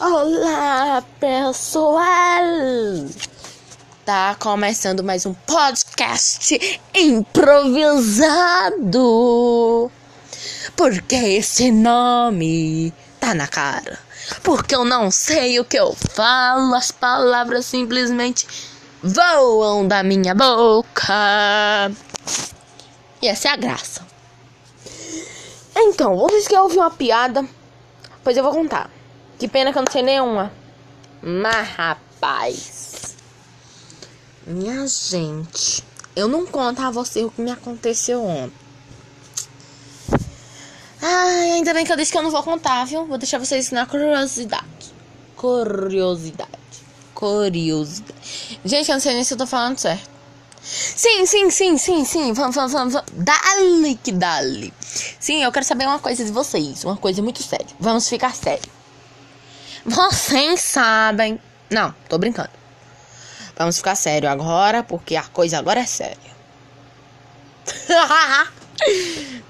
Olá, pessoal! Tá começando mais um podcast improvisado. Porque esse nome tá na cara. Porque eu não sei o que eu falo, as palavras simplesmente voam da minha boca. E essa é a graça. Então, vocês querem ouvir uma piada? Pois eu vou contar. Que pena que eu não sei nenhuma. Mas, rapaz. Minha gente. Eu não conto a você o que me aconteceu ontem. Ai, ainda bem que eu disse que eu não vou contar, viu? Vou deixar vocês na curiosidade. Curiosidade. Curiosidade. Gente, eu não sei nem se eu tô falando certo. Sim, sim, sim, sim, sim. Vamos, vamos, vamos. Dale que dale. Sim, eu quero saber uma coisa de vocês. Uma coisa muito séria. Vamos ficar sério. Vocês sabem. Não, tô brincando. Vamos ficar sério agora, porque a coisa agora é séria.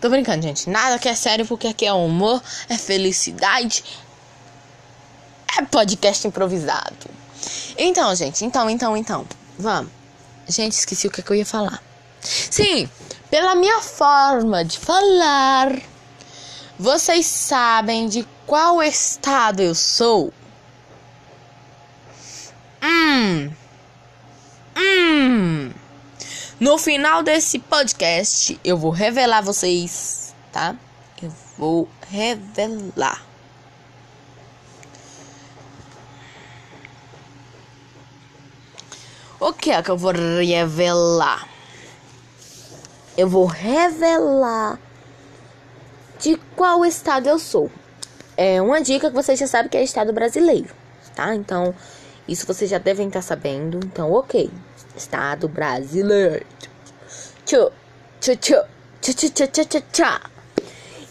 tô brincando, gente. Nada que é sério, porque aqui é humor, é felicidade. É podcast improvisado. Então, gente, então, então, então. Vamos. Gente, esqueci o que, é que eu ia falar. Sim, pela minha forma de falar, vocês sabem de qual estado eu sou? Hum. Hum. No final desse podcast, eu vou revelar vocês, tá? Eu vou revelar. O que é que eu vou revelar? Eu vou revelar de qual estado eu sou. É uma dica que vocês já sabem que é estado brasileiro, tá? Então, isso vocês já devem estar sabendo. Então, ok. Estado brasileiro. Tchau, tchau, tchau, tchau, tchau, tchau, tchau, tchau.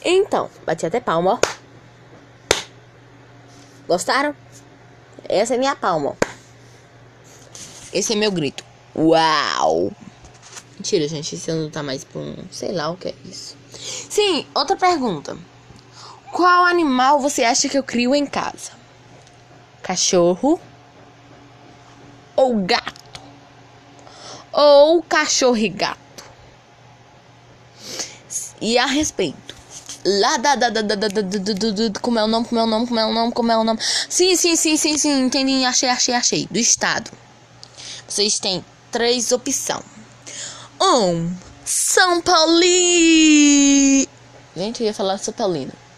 Então, bati até palma, ó. Gostaram? Essa é minha palma, ó. Esse é meu grito. Uau! Mentira, gente. Esse não tá mais pra um. Sei lá o que é isso. Sim, outra pergunta. Qual animal você acha que eu crio em casa? Cachorro ou gato? Ou cachorro e gato? E a respeito. Lá da da da da da da como é o nome, como é o nome, como é o nome, como é o nome. Sim, sim, sim, sim, sim, entendi, achei, achei, achei. Do estado. Vocês têm três opções. Um, São Paulo Gente, eu ia falar São Paulino.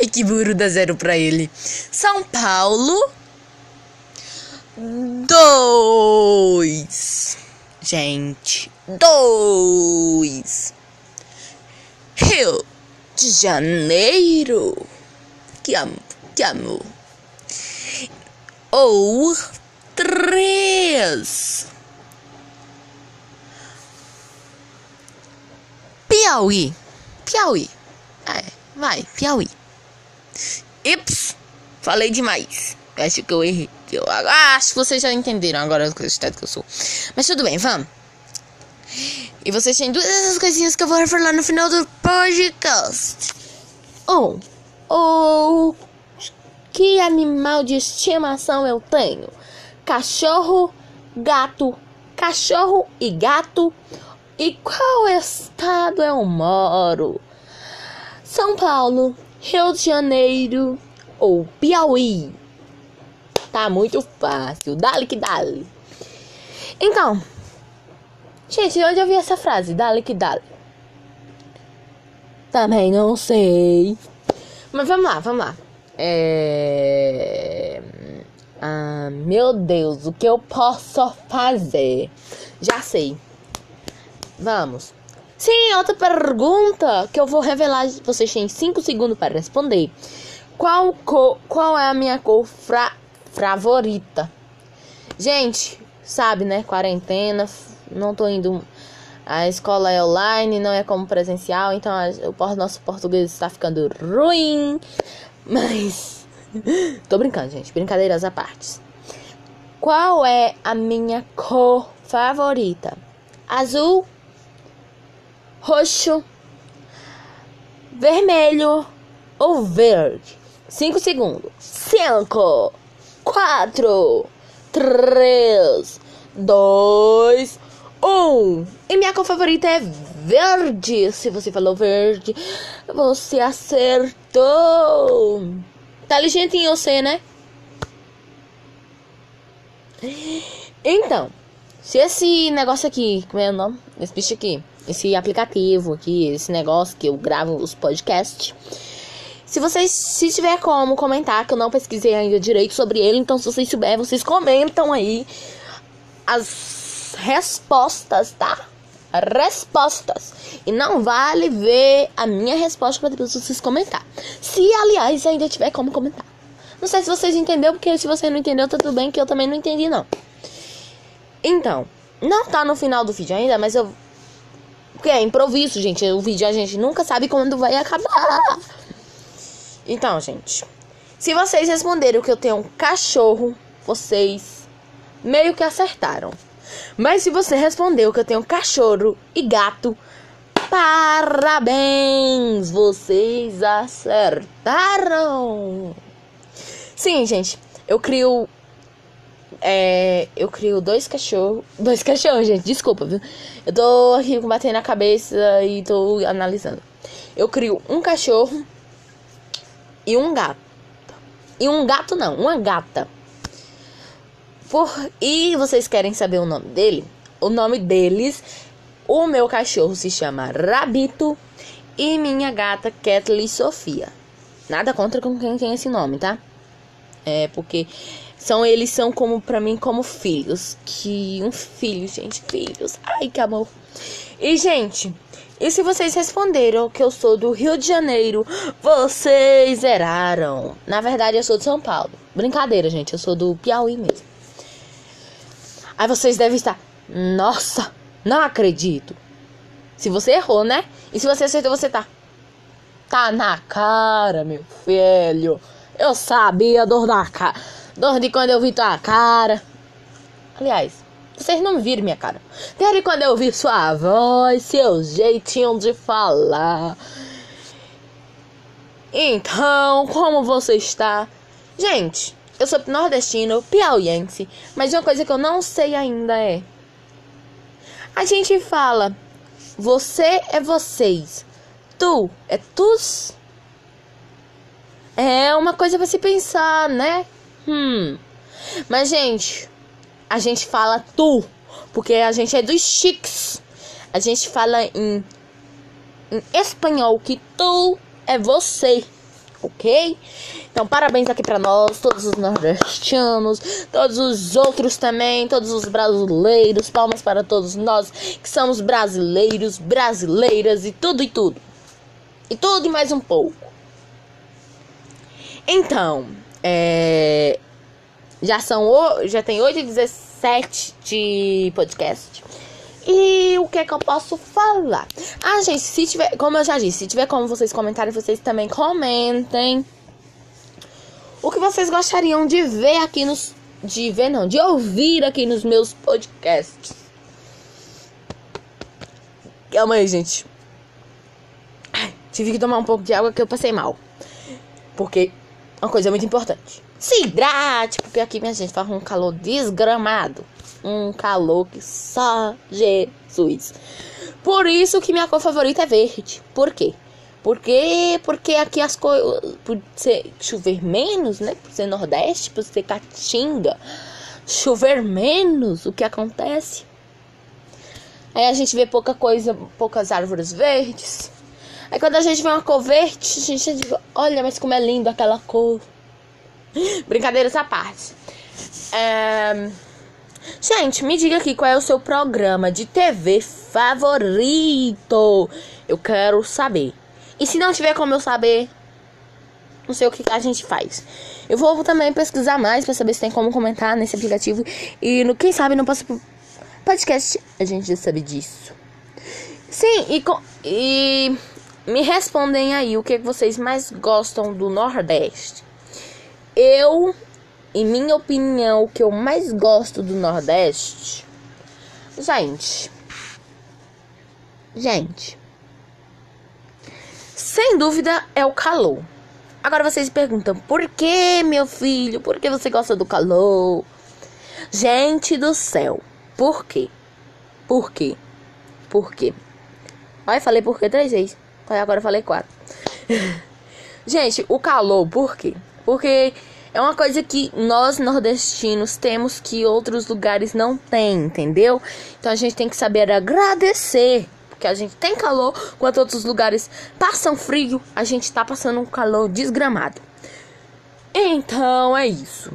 Ai, que burro dá zero pra ele. São Paulo. Dois. Gente, dois. Rio de Janeiro. Que amo, que amo. Ou três. Piauí. Piauí. É, vai, Piauí. Ips, falei demais. Acho que eu errei. Eu acho que vocês já entenderam agora o estado que eu sou. Mas tudo bem, vamos. E vocês têm duas dessas coisinhas que eu vou falar no final do podcast. Um, o que animal de estimação eu tenho? Cachorro, gato, cachorro e gato. E qual estado eu moro? São Paulo, Rio de Janeiro ou Piauí? Tá muito fácil. Dale que dale. Então, gente, onde eu vi essa frase? Dale que dale. Também não sei. Mas vamos lá, vamos lá. É... Ah, meu Deus, o que eu posso fazer? Já sei. Vamos. Sim, outra pergunta que eu vou revelar. Vocês têm 5 segundos para responder. Qual, cor, qual é a minha cor fra, favorita? Gente, sabe, né? Quarentena. Não tô indo. A escola é online, não é como presencial. Então o nosso português está ficando ruim. Mas. Tô brincando, gente. Brincadeiras à parte. Qual é a minha cor favorita? Azul, roxo, vermelho ou verde? 5 segundos. 5, 4, 3, 2, 1. E minha cor favorita é verde. Se você falou verde, você acertou. Tá ligentinho você, né? Então, se esse negócio aqui, como é o nome? Esse bicho aqui, esse aplicativo aqui, esse negócio que eu gravo os podcasts. Se vocês, se tiver como comentar, que eu não pesquisei ainda direito sobre ele, então se vocês souberem, vocês comentam aí as respostas, tá? Respostas. E não vale ver a minha resposta para depois vocês comentar. Se, aliás, ainda tiver como comentar. Não sei se vocês entenderam, porque se você não entendeu, tá tudo bem, que eu também não entendi, não. Então, não tá no final do vídeo ainda, mas eu. Porque é improviso, gente. O vídeo a gente nunca sabe quando vai acabar. Então, gente. Se vocês responderam que eu tenho um cachorro, vocês meio que acertaram. Mas se você respondeu que eu tenho cachorro e gato, parabéns! Vocês acertaram! Sim, gente. Eu crio é, eu crio dois cachorros. Dois cachorros, gente, desculpa, viu? Eu tô aqui batendo a cabeça e tô analisando. Eu crio um cachorro e um gato. E um gato não, uma gata. Por... E vocês querem saber o nome dele? O nome deles, o meu cachorro se chama Rabito e minha gata Kathleen Sofia. Nada contra com quem tem esse nome, tá? É porque são eles são como para mim como filhos, que um filho, gente, filhos. Ai, que amor. E gente, e se vocês responderam que eu sou do Rio de Janeiro, vocês eraram. Na verdade, eu sou de São Paulo. Brincadeira, gente, eu sou do Piauí mesmo. Aí vocês devem estar, nossa, não acredito. Se você errou, né? E se você acertou, você tá. Tá na cara, meu filho. Eu sabia dor na cara. Dor de quando eu vi tua cara. Aliás, vocês não viram minha cara. Desde quando eu vi sua voz, seu jeitinho de falar. Então, como você está? Gente, eu sou nordestino, piauiense, mas uma coisa que eu não sei ainda é. A gente fala, você é vocês, tu é tus. É uma coisa para se pensar, né? Hum. Mas, gente, a gente fala tu, porque a gente é dos chiques. A gente fala em, em espanhol que tu é você, ok? Então, parabéns aqui para nós, todos os nordestinos, todos os outros também, todos os brasileiros. Palmas para todos nós que somos brasileiros, brasileiras e tudo e tudo. E tudo e mais um pouco. Então, é, já são já tem 8 e 17 de podcast. E o que é que eu posso falar? Ah, gente, se tiver, como eu já disse, se tiver como vocês comentarem, vocês também comentem. O que vocês gostariam de ver aqui nos de ver não, de ouvir aqui nos meus podcasts. Calma aí, gente. Ai, tive que tomar um pouco de água que eu passei mal. Porque uma coisa muito importante. Se hidrate, porque aqui, minha gente, faz um calor desgramado. Um calor que só Jesus. Por isso que minha cor favorita é verde. Por quê? Porque, porque aqui as coisas. Por ser chover menos, né? Por ser Nordeste, por ser Caatinga. Chover menos, o que acontece? Aí a gente vê pouca coisa, poucas árvores verdes. Aí quando a gente vê uma cor verde, a gente diz, olha, mas como é lindo aquela cor. Brincadeiras à parte. É... Gente, me diga aqui qual é o seu programa de TV favorito. Eu quero saber. E se não tiver como eu saber, não sei o que a gente faz. Eu vou também pesquisar mais para saber se tem como comentar nesse aplicativo. E no quem sabe no próximo podcast a gente já sabe disso. Sim, e, e me respondem aí o que vocês mais gostam do Nordeste. Eu, em minha opinião, o que eu mais gosto do Nordeste, gente, gente, sem dúvida é o calor. Agora vocês perguntam: por que, meu filho? Por que você gosta do calor? Gente do céu, por quê? Por quê? Por quê? Olha, falei por quê três vezes. Agora eu falei quatro. Gente, o calor, por quê? Porque é uma coisa que nós nordestinos temos que outros lugares não têm, entendeu? Então a gente tem que saber agradecer. Porque a gente tem calor, enquanto outros lugares passam frio, a gente tá passando um calor desgramado. Então é isso.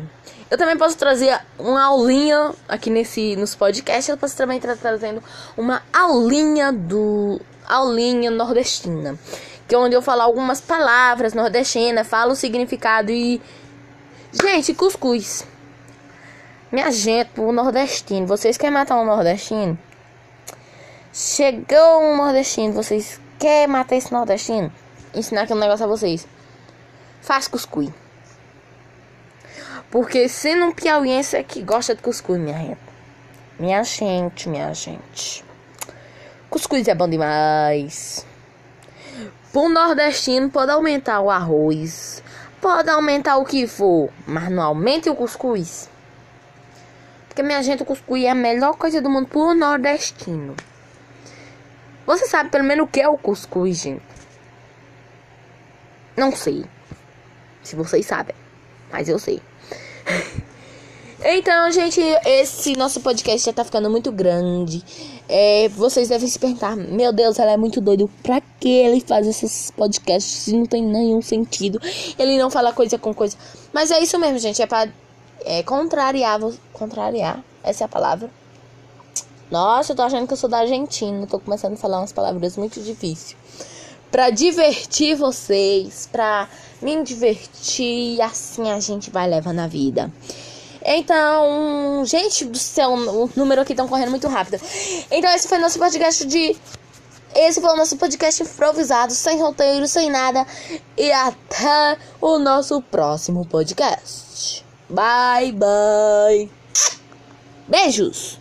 Eu também posso trazer uma aulinha aqui nesse nos podcasts. Eu posso também estar trazendo uma aulinha do aulinha nordestina, que é onde eu falo algumas palavras nordestinas, falo o significado e gente, cuscuz. Minha gente, o nordestino, vocês querem matar um nordestino? Chegou um nordestino, vocês querem matar esse nordestino? Ensinar aqui um negócio a vocês. Faz cuscuz. Porque sendo um piauiense é que gosta de cuscuz, minha gente. Minha gente, minha gente. Cuscuz é bom demais. Um nordestino pode aumentar o arroz, pode aumentar o que for, mas não aumente o cuscuz. Porque minha gente, o cuscuz é a melhor coisa do mundo pro nordestino. Você sabe pelo menos o que é o cuscuz, gente? Não sei. Se vocês sabem, mas eu sei. Então, gente, esse nosso podcast já tá ficando muito grande. É, vocês devem se perguntar: Meu Deus, ela é muito doido. Pra que ele faz esses podcasts se não tem nenhum sentido? Ele não fala coisa com coisa. Mas é isso mesmo, gente. É pra é, contrariar. Contrariar, essa é a palavra. Nossa, eu tô achando que eu sou da Argentina. Tô começando a falar umas palavras muito difíceis. Pra divertir vocês, pra me divertir. Assim a gente vai levando a vida. Então, gente do céu, o número aqui tá correndo muito rápido. Então, esse foi nosso podcast de. Esse foi o nosso podcast improvisado, sem roteiro, sem nada. E até o nosso próximo podcast. Bye, bye. Beijos!